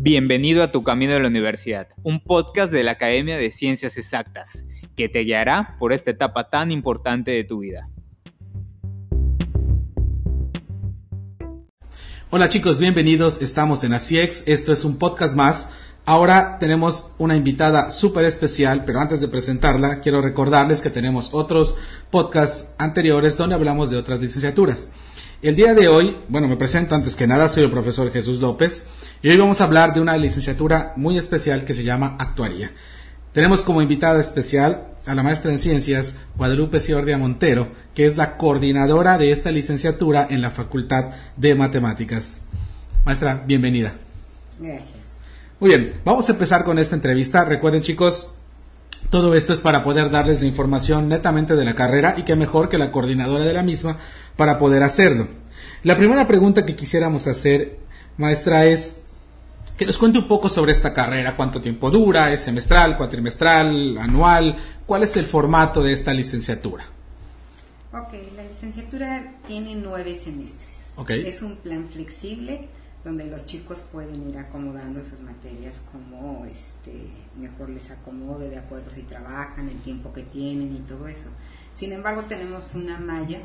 Bienvenido a Tu Camino de la Universidad, un podcast de la Academia de Ciencias Exactas, que te guiará por esta etapa tan importante de tu vida. Hola chicos, bienvenidos, estamos en ACIEX, esto es un podcast más. Ahora tenemos una invitada súper especial, pero antes de presentarla, quiero recordarles que tenemos otros podcasts anteriores donde hablamos de otras licenciaturas. El día de hoy, bueno, me presento antes que nada, soy el profesor Jesús López y hoy vamos a hablar de una licenciatura muy especial que se llama Actuaría. Tenemos como invitada especial a la maestra en ciencias Guadalupe Ciordia Montero, que es la coordinadora de esta licenciatura en la Facultad de Matemáticas. Maestra, bienvenida. Gracias. Muy bien, vamos a empezar con esta entrevista. Recuerden chicos, todo esto es para poder darles la información netamente de la carrera y que mejor que la coordinadora de la misma para poder hacerlo. La primera pregunta que quisiéramos hacer, maestra, es que nos cuente un poco sobre esta carrera, cuánto tiempo dura, es semestral, cuatrimestral, anual, cuál es el formato de esta licenciatura. Ok, la licenciatura tiene nueve semestres. Es un plan flexible donde los chicos pueden ir acomodando sus materias como este, mejor les acomode de acuerdo si trabajan, el tiempo que tienen y todo eso. Sin embargo, tenemos una malla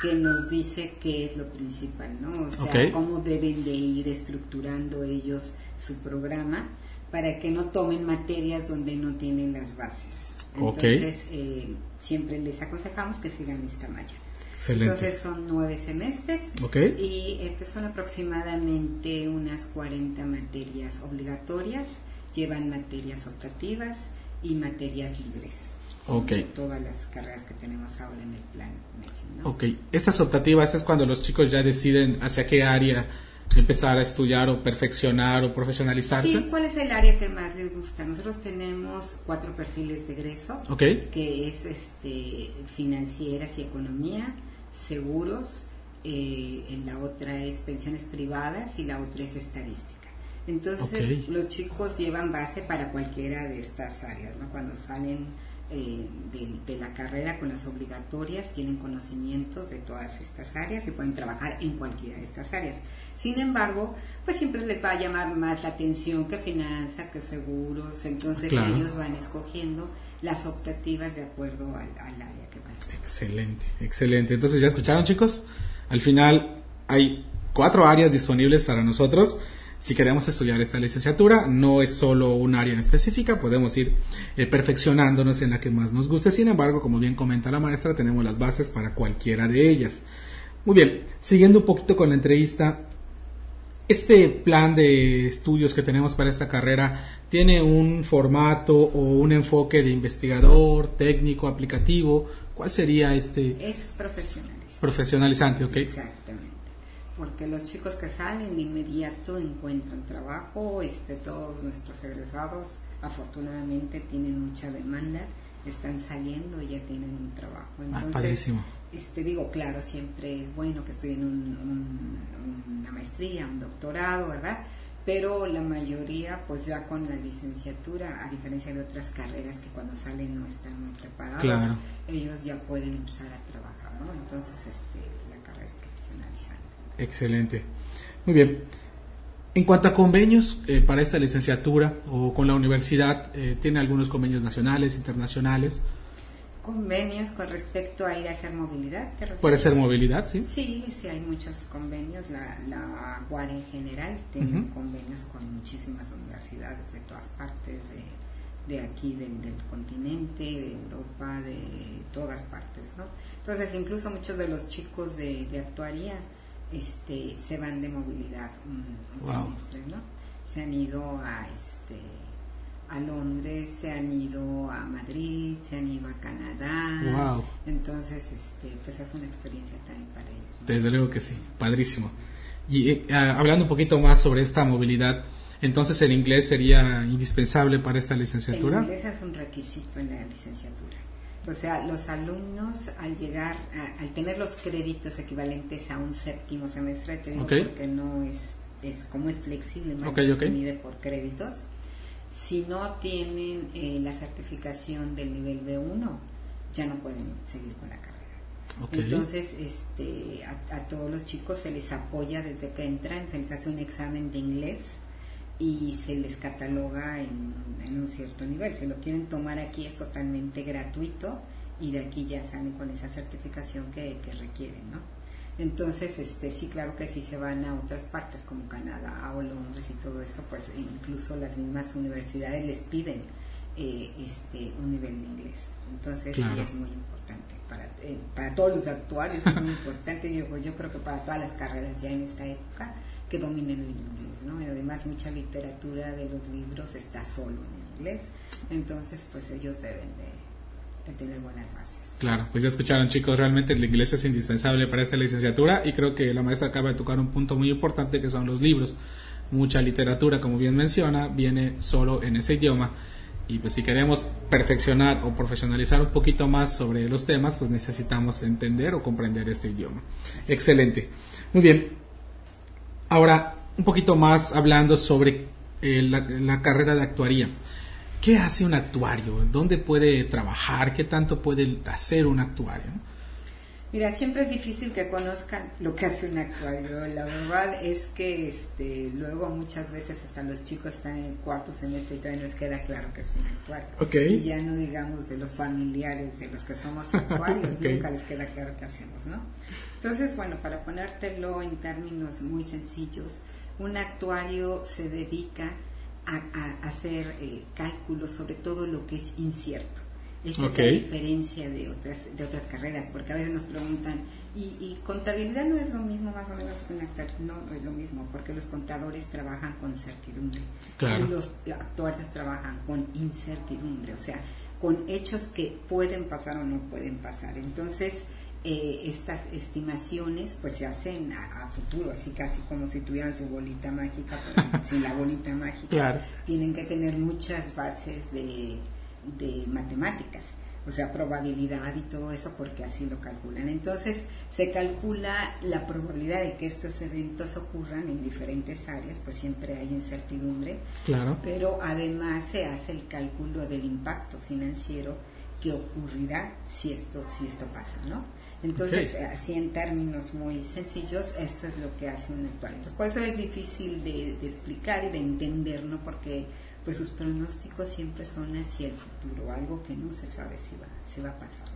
que nos dice qué es lo principal, ¿no? O sea, cómo deben de ir estructurando ellos su programa para que no tomen materias donde no tienen las bases. Entonces, eh, siempre les aconsejamos que sigan esta malla. Entonces son nueve semestres y eh, son aproximadamente unas 40 materias obligatorias, llevan materias optativas y materias libres. Okay. Todas las carreras que tenemos ahora en el plan. ¿no? Ok, estas optativas es cuando los chicos ya deciden hacia qué área empezar a estudiar o perfeccionar o profesionalizarse. Sí, ¿cuál es el área que más les gusta? Nosotros tenemos cuatro perfiles de egreso, okay. que es este, financieras y economía, seguros, eh, en la otra es pensiones privadas y la otra es estadística. Entonces los chicos llevan base para cualquiera de estas áreas, ¿no? Cuando salen eh, de, la carrera con las obligatorias tienen conocimientos de todas estas áreas y pueden trabajar en cualquiera de estas áreas. Sin embargo, pues siempre les va a llamar más la atención que finanzas, que seguros, entonces ellos van escogiendo las optativas de acuerdo al, área que van. Excelente, excelente. Entonces ya escucharon chicos, al final hay cuatro áreas disponibles para nosotros si queremos estudiar esta licenciatura, no es solo un área en específica, podemos ir eh, perfeccionándonos en la que más nos guste. Sin embargo, como bien comenta la maestra, tenemos las bases para cualquiera de ellas. Muy bien, siguiendo un poquito con la entrevista, este plan de estudios que tenemos para esta carrera tiene un formato o un enfoque de investigador, técnico, aplicativo. ¿Cuál sería este? Es profesionalizante. Profesionalizante, ok. Exactamente porque los chicos que salen de inmediato encuentran trabajo, este, todos nuestros egresados afortunadamente tienen mucha demanda, están saliendo y ya tienen un trabajo. Ah, Entonces, este, digo, claro, siempre es bueno que estudien una maestría, un doctorado, ¿verdad? Pero la mayoría, pues ya con la licenciatura, a diferencia de otras carreras que cuando salen no están muy preparados, ellos ya pueden empezar a trabajar, ¿no? Entonces, este, la carrera es profesionalizante. Excelente. Muy bien. En cuanto a convenios eh, para esta licenciatura o con la universidad, eh, ¿tiene algunos convenios nacionales, internacionales? Convenios con respecto a ir a hacer movilidad. ¿Puede ser movilidad, sí? Sí, sí, hay muchos convenios. La, la UAR en general tiene convenios con muchísimas universidades de todas partes de, de aquí, del, del, continente, de Europa, de todas partes, ¿no? Entonces, incluso muchos de los chicos de, de actuaría este, se van de movilidad un, semestre, ¿no? Se han ido a este a Londres, se han ido a Madrid, se han ido a Canadá. Entonces, este, pues es una experiencia también para ellos. Desde luego que sí, padrísimo. Y eh, ah, hablando un poquito más sobre esta movilidad, entonces el inglés sería indispensable para esta licenciatura. El inglés es un requisito en la licenciatura. O sea, los alumnos al llegar, al tener los créditos equivalentes a un séptimo semestre, te porque no es, es como es flexible, más se mide por créditos. Si no tienen eh, la certificación del nivel B1, ya no pueden seguir con la carrera. Entonces, este, a, a, todos los chicos se les apoya desde que entran, se les hace un examen de inglés y se les cataloga en, un cierto nivel. Si lo quieren tomar aquí es totalmente gratuito y de aquí ya salen con esa certificación que, que requieren, ¿no? Entonces, este, sí, claro que si se van a otras partes como Canadá o Londres y todo eso, pues incluso las mismas universidades les piden eh, este, un nivel de inglés. Entonces, sí es muy importante. Para, eh, para todos los actuarios es muy importante, digo, yo creo que para todas las carreras ya en esta época que dominen el inglés, ¿no? Y además mucha literatura de los libros está solo en inglés, entonces pues ellos deben de tener buenas bases. Claro, pues ya escucharon chicos, realmente el inglés es indispensable para esta licenciatura y creo que la maestra acaba de tocar un punto muy importante que son los libros. Mucha literatura, como bien menciona, viene solo en ese idioma y pues si queremos perfeccionar o profesionalizar un poquito más sobre los temas, pues necesitamos entender o comprender este idioma. Excelente. Muy bien. Ahora, un poquito más hablando sobre eh, la carrera de actuaría. ¿Qué hace un actuario? ¿Dónde puede trabajar? ¿Qué tanto puede hacer un actuario? Mira, siempre es difícil que conozcan lo que hace un actuario. La verdad es que este, luego muchas veces hasta los chicos están en el cuarto semestre y todavía no les queda claro que es un actuario. Y ya no digamos de los familiares de los que somos actuarios, nunca les queda claro qué hacemos, ¿no? Entonces, bueno, para ponértelo en términos muy sencillos, un actuario se dedica a, hacer eh, cálculos sobre todo lo que es incierto. Esa es la diferencia de otras, de otras carreras, porque a veces nos preguntan, ¿y, contabilidad no es lo mismo más o menos que un actor? No, no es lo mismo, porque los contadores trabajan con certidumbre y los actuarios trabajan con incertidumbre, o sea, con hechos que pueden pasar o no pueden pasar. Entonces, eh, estas estimaciones pues se hacen a, futuro, así casi como si tuvieran su bolita mágica, pero sin la bolita mágica. Tienen que tener muchas bases de, de matemáticas, o sea, probabilidad y todo eso porque así lo calculan. Entonces se calcula la probabilidad de que estos eventos ocurran en diferentes áreas, pues siempre hay incertidumbre, claro. pero además se hace el cálculo del impacto financiero que ocurrirá si esto, si esto pasa, ¿no? Entonces, así en términos muy sencillos, esto es lo que hace un actuario. Entonces, por eso es difícil de, explicar y de entender, ¿no? Porque pues sus pronósticos siempre son hacia el futuro, algo que no se sabe si va, si va a pasar.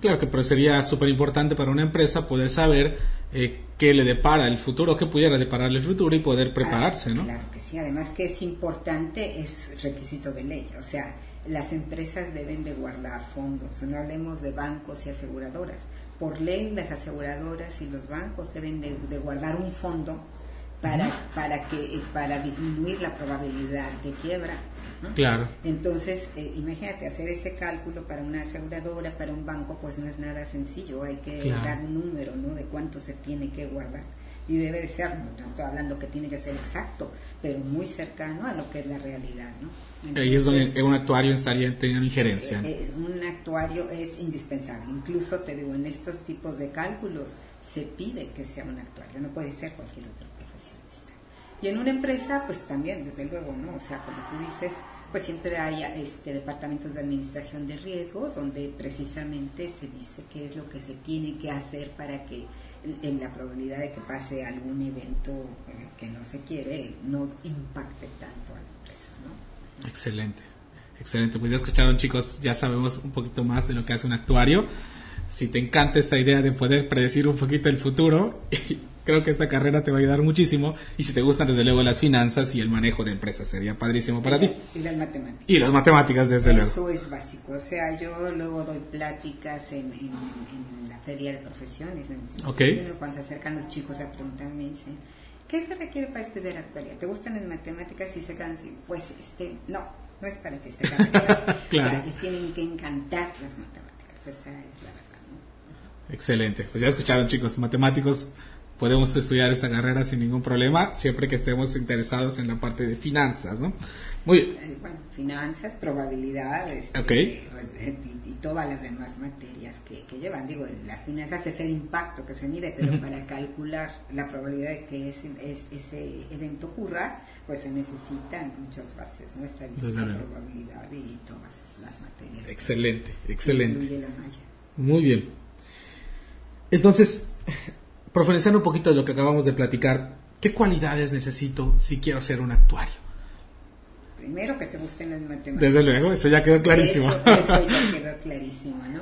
Claro que pero sería súper importante para una empresa poder saber eh, qué le depara el futuro, qué pudiera depararle el futuro y poder ah, prepararse, ¿no? Claro que sí, además que es importante, es requisito de ley, o sea, las empresas deben de guardar fondos, no hablemos de bancos y aseguradoras, por ley las aseguradoras y los bancos deben de, guardar un fondo para, para, que, para disminuir la probabilidad de quiebra. Claro. Entonces, eh, imagínate, hacer ese cálculo para una aseguradora, para un banco, pues no es nada sencillo, hay que dar un número, ¿no? De cuánto se tiene que guardar. Y debe de ser, no estoy hablando que tiene que ser exacto, pero muy cercano a lo que es la realidad, ¿no? Ahí es donde un actuario estaría teniendo injerencia. Eh, un actuario es indispensable. Incluso te digo, en estos tipos de cálculos se pide que sea un actuario, no puede ser cualquier otro. Y en una empresa, pues también, desde luego, ¿no? O sea, como tú dices, pues siempre hay este, departamentos de administración de riesgos donde precisamente se dice qué es lo que se tiene que hacer para que en la probabilidad de que pase algún evento eh, que no se quiere no impacte tanto a la empresa, ¿no? Excelente, excelente. Pues ya escucharon chicos, ya sabemos un poquito más de lo que hace un actuario. Si te encanta esta idea de poder predecir un poquito el futuro, creo que esta carrera te va a ayudar muchísimo. Y si te gustan desde luego las finanzas y el manejo de empresas, sería padrísimo para ti. Y las matemáticas. Y las matemáticas, desde luego. Eso es básico. O sea, yo luego doy pláticas en, la feria de profesiones. Cuando se acercan los chicos a preguntarme, dicen ¿qué se requiere para estudiar actualidad? ¿Te gustan las matemáticas? Y se quedan así, pues este, no, no es para que esté claro. O sea, les tienen que encantar las matemáticas, esa es la verdad. ¿no? Excelente, pues ya escucharon chicos, matemáticos podemos estudiar esta carrera sin ningún problema, siempre que estemos interesados en la parte de finanzas, ¿no? Muy bien. Eh, bueno, finanzas, probabilidades okay. Pues, eh, y, todas las demás materias que, llevan. Digo, las finanzas es el impacto que se mide, pero para calcular la probabilidad de que ese, ese evento ocurra, pues se necesitan muchas bases, ¿no? Estadística, probabilidad y todas las materias. Excelente, excelente. Muy bien. Entonces, profundizando un poquito de lo que acabamos de platicar, ¿qué cualidades necesito si quiero ser un actuario? primero que te gusten las matemáticas. Desde luego, eso ya quedó clarísimo. Eso, ya quedó clarísimo, ¿no?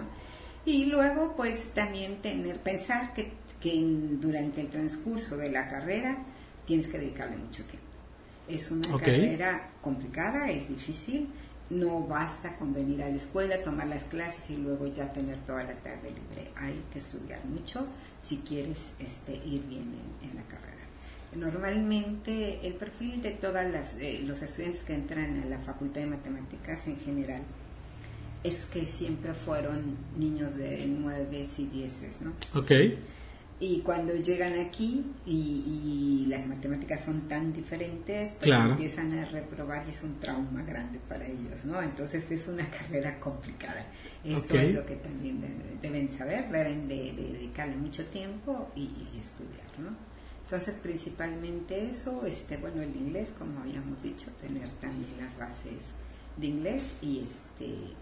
Y luego, pues también tener, pensar que, que durante el transcurso de la carrera tienes que dedicarle mucho tiempo. Es una carrera complicada, es difícil, no basta con venir a la escuela, tomar las clases y luego ya tener toda la tarde libre. Hay que estudiar mucho si quieres este, ir bien en, la carrera. Normalmente el perfil de todos eh, los estudiantes que entran a la Facultad de Matemáticas en general es que siempre fueron niños de 9 y 10, ¿no? Ok. Y cuando llegan aquí y, las matemáticas son tan diferentes, pues empiezan a reprobar y es un trauma grande para ellos, ¿no? Entonces es una carrera complicada. Eso es lo que también deben, saber, deben de, dedicarle mucho tiempo y, estudiar, ¿no? Entonces principalmente eso, este, bueno, el inglés, como habíamos dicho, tener también las bases de inglés y este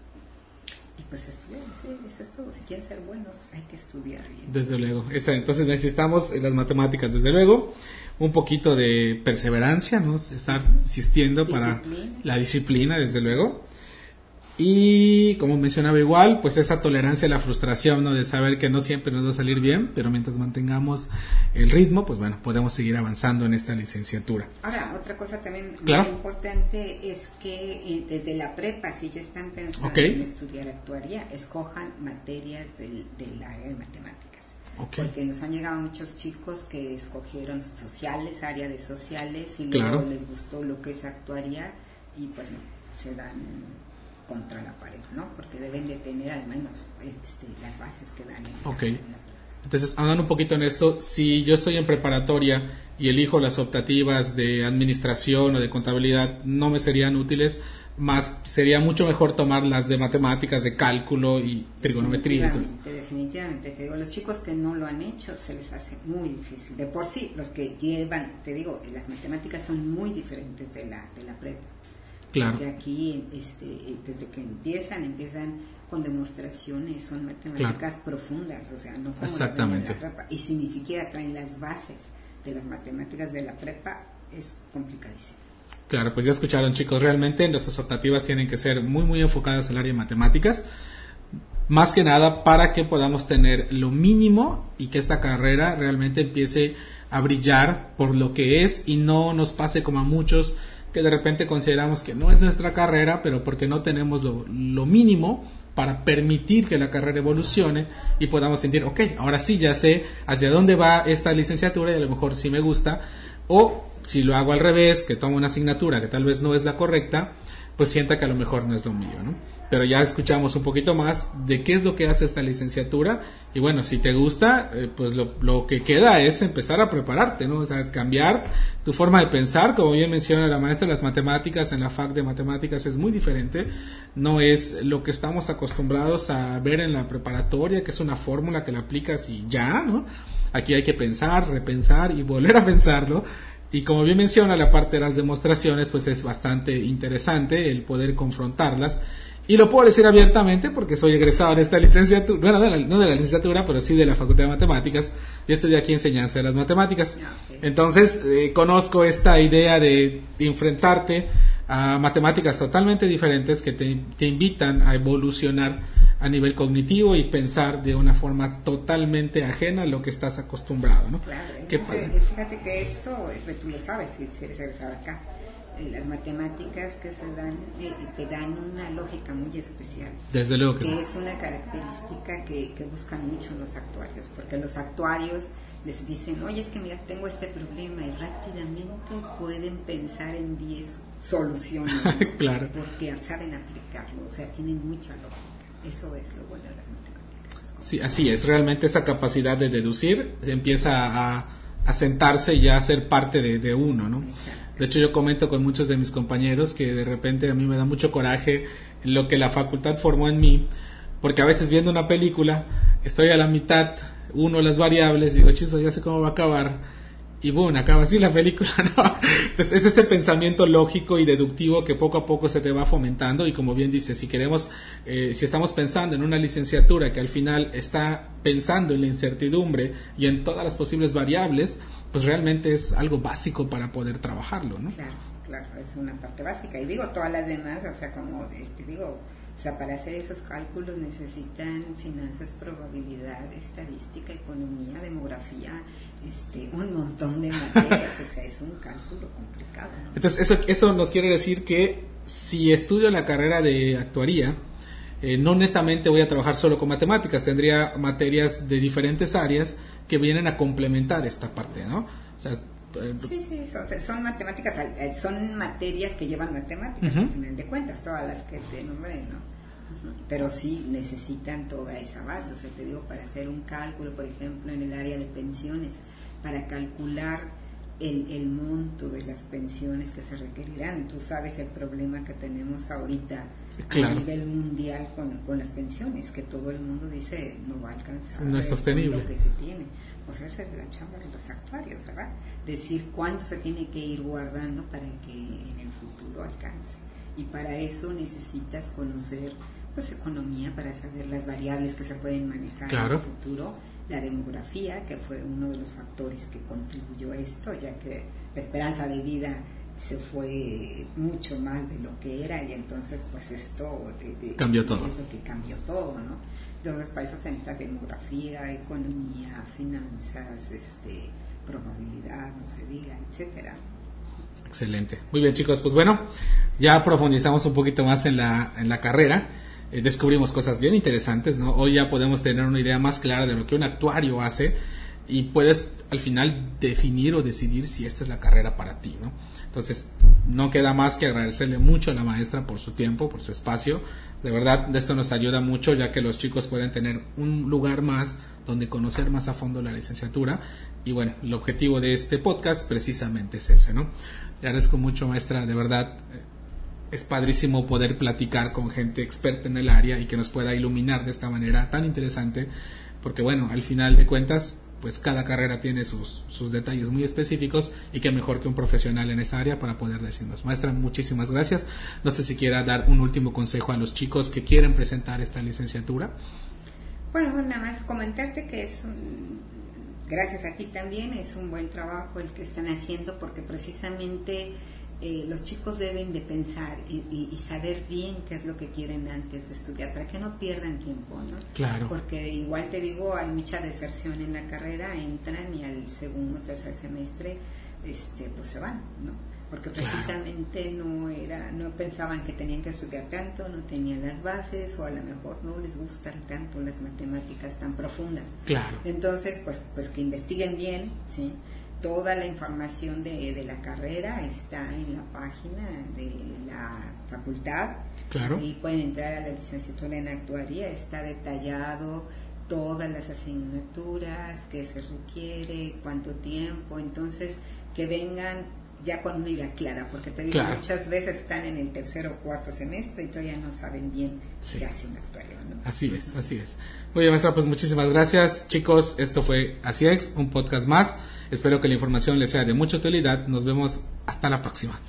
y pues estudiar, eso es todo. Si quieren ser buenos, hay que estudiar bien. Desde luego. Esa, entonces necesitamos las matemáticas, desde luego. Un poquito de perseverancia, ¿no? Estar insistiendo para la disciplina, desde luego. Y como mencionaba igual, pues esa tolerancia a la frustración, ¿no? De saber que no siempre nos va a salir bien, pero mientras mantengamos el ritmo, pues bueno, podemos seguir avanzando en esta licenciatura. Ahora, otra cosa también muy importante es que eh, desde la prepa, si ya están pensando en estudiar actuaría, escojan materias del, área de matemáticas. Porque nos han llegado muchos chicos que escogieron sociales, área de sociales, y luego les gustó lo que es actuaría, y pues no, se dan contra la pared, ¿no? Porque deben de tener al menos este, las bases que dan. En ok. Entonces, hablando un poquito en esto, si yo estoy en preparatoria y elijo las optativas de administración o de contabilidad, no me serían útiles, más sería mucho mejor tomar las de matemáticas, de cálculo y trigonometría. Definitivamente, definitivamente, te digo, los chicos que no lo han hecho se les hace muy difícil. De por sí, los que llevan, te digo, las matemáticas son muy diferentes de la, de la prepa. Claro. Porque aquí, este, desde que empiezan, empiezan con demostraciones, son matemáticas profundas, o sea, no como Exactamente. la prepa. Y si ni siquiera traen las bases de las matemáticas de la prepa, es complicadísimo. Claro, pues ya escucharon chicos, realmente nuestras optativas tienen que ser muy muy enfocadas al área de matemáticas, más que nada para que podamos tener lo mínimo y que esta carrera realmente empiece a brillar por lo que es y no nos pase como a muchos que de repente consideramos que no es nuestra carrera, pero porque no tenemos lo, mínimo para permitir que la carrera evolucione y podamos sentir, ok, ahora sí ya sé hacia dónde va esta licenciatura y a lo mejor sí me gusta, o si lo hago al revés, que tomo una asignatura que tal vez no es la correcta, pues sienta que a lo mejor no es lo mío, ¿no? Pero ya escuchamos un poquito más de qué es lo que hace esta licenciatura y bueno, si te gusta, eh, pues lo, lo, que queda es empezar a prepararte, ¿no? O sea, cambiar tu forma de pensar, como bien menciona la maestra las matemáticas, en la FAC de matemáticas es muy diferente, no es lo que estamos acostumbrados a ver en la preparatoria, que es una fórmula que la aplicas y ya, ¿no? Aquí hay que pensar, repensar y volver a pensarlo. Y como bien menciona la parte de las demostraciones, pues es bastante interesante el poder confrontarlas y lo puedo decir abiertamente porque soy egresado de esta licenciatura, bueno, no de la licenciatura, pero sí de la Facultad de Matemáticas. Yo estudié aquí enseñanza de las matemáticas. Entonces, eh, conozco esta idea de, enfrentarte a matemáticas totalmente diferentes que te, te, invitan a evolucionar a nivel cognitivo y pensar de una forma totalmente ajena a lo que estás acostumbrado, ¿no? Claro, fíjate que esto, eh, tú lo sabes si eres egresado acá las matemáticas que se dan eh, te dan una lógica muy especial. Desde luego que, es una característica que, que, buscan mucho los actuarios, porque los actuarios les dicen, oye, es que mira, tengo este problema y rápidamente pueden pensar en 10 soluciones. claro. Porque saben aplicarlo, o sea, tienen mucha lógica. Eso es lo bueno de las matemáticas. Sí, así es, realmente esa capacidad de deducir empieza a, a sentarse y ya a ser parte de, de uno, ¿no? De hecho, yo comento con muchos de mis compañeros que de repente a mí me da mucho coraje lo que la facultad formó en mí, porque a veces viendo una película estoy a la mitad, uno las variables, y digo, chispas, ya sé cómo va a acabar, y boom, acaba así la película, ¿no? Entonces es ese pensamiento lógico y deductivo que poco a poco se te va fomentando y como bien dice, si queremos, eh, si estamos pensando en una licenciatura que al final está pensando en la incertidumbre y en todas las posibles variables, pues realmente es algo básico para poder trabajarlo, ¿no? Claro, claro, es una parte básica. Y digo, todas las demás, o sea, como te digo, o sea, para hacer esos cálculos necesitan finanzas, probabilidad, estadística, economía, demografía, este, un montón de materias, o sea, es un cálculo complicado. Entonces, eso, eso nos quiere decir que si estudio la carrera de actuaría, eh, no netamente voy a trabajar solo con matemáticas, tendría materias de diferentes áreas que vienen a complementar esta parte, ¿no? O sea, eh, sí, sí, son, matemáticas, eh, son materias que llevan matemáticas, al final de cuentas, todas las que te nombré, ¿no? Pero sí necesitan toda esa base, o sea, te digo, para hacer un cálculo, por ejemplo, en el área de pensiones, para calcular el, el monto de las pensiones que se requerirán. Tú sabes el problema que tenemos ahorita a nivel mundial con, con, las pensiones, que todo el mundo dice no va a alcanzar no es sostenible. lo que se tiene. O sea, esa es la chamba de los actuarios, ¿verdad? Decir cuánto se tiene que ir guardando para que en el futuro alcance. Y para eso necesitas conocer pues economía para saber las variables que se pueden manejar en el futuro, la demografía, que fue uno de los factores que contribuyó a esto, ya que la esperanza de vida se fue mucho más de lo que era y entonces pues esto cambió todo. Es lo que cambió todo, ¿no? Entonces para eso se necesita demografía, economía, finanzas, este, probabilidad, no se diga, etcétera. Excelente. Muy bien chicos, pues bueno, ya profundizamos un poquito más en la, en la carrera. Eh, descubrimos cosas bien interesantes, ¿no? Hoy ya podemos tener una idea más clara de lo que un actuario hace y puedes al final definir o decidir si esta es la carrera para ti, ¿no? Entonces, no queda más que agradecerle mucho a la maestra por su tiempo, por su espacio. De verdad, esto nos ayuda mucho ya que los chicos pueden tener un lugar más donde conocer más a fondo la licenciatura. Y bueno, el objetivo de este podcast precisamente es ese, ¿no? Le agradezco mucho, maestra, de verdad. Es padrísimo poder platicar con gente experta en el área y que nos pueda iluminar de esta manera tan interesante, porque bueno, al final de cuentas, pues cada carrera tiene sus, sus detalles muy específicos y que mejor que un profesional en esa área para poder decirnos. Maestra, muchísimas gracias. No sé si quiera dar un último consejo a los chicos que quieren presentar esta licenciatura. Bueno, nada más comentarte que es un, gracias a ti también, es un buen trabajo el que están haciendo porque precisamente eh, los chicos deben de pensar y, saber bien qué es lo que quieren antes de estudiar, para que no pierdan tiempo, ¿no? Claro. Porque igual te digo, hay mucha deserción en la carrera, entran y al segundo o tercer semestre, este, pues se van, ¿no? Porque precisamente no era, no pensaban que tenían que estudiar tanto, no tenían las bases o a lo mejor no les gustan tanto las matemáticas tan profundas. Claro. Entonces, pues, pues que investiguen bien, ¿sí? Toda la información de, de, la carrera está en la página de la facultad. Claro. Y pueden entrar a la licenciatura en actuaría, está detallado todas las asignaturas, qué se requiere, cuánto tiempo. Entonces, que vengan ya con una idea clara, porque te digo, muchas veces están en el tercer o cuarto semestre y todavía no saben bien qué hace un actuario. Así es, así es. Muy bien, maestra, pues muchísimas gracias. Chicos, esto fue Así un podcast más. Espero que la información les sea de mucha utilidad. Nos vemos hasta la próxima.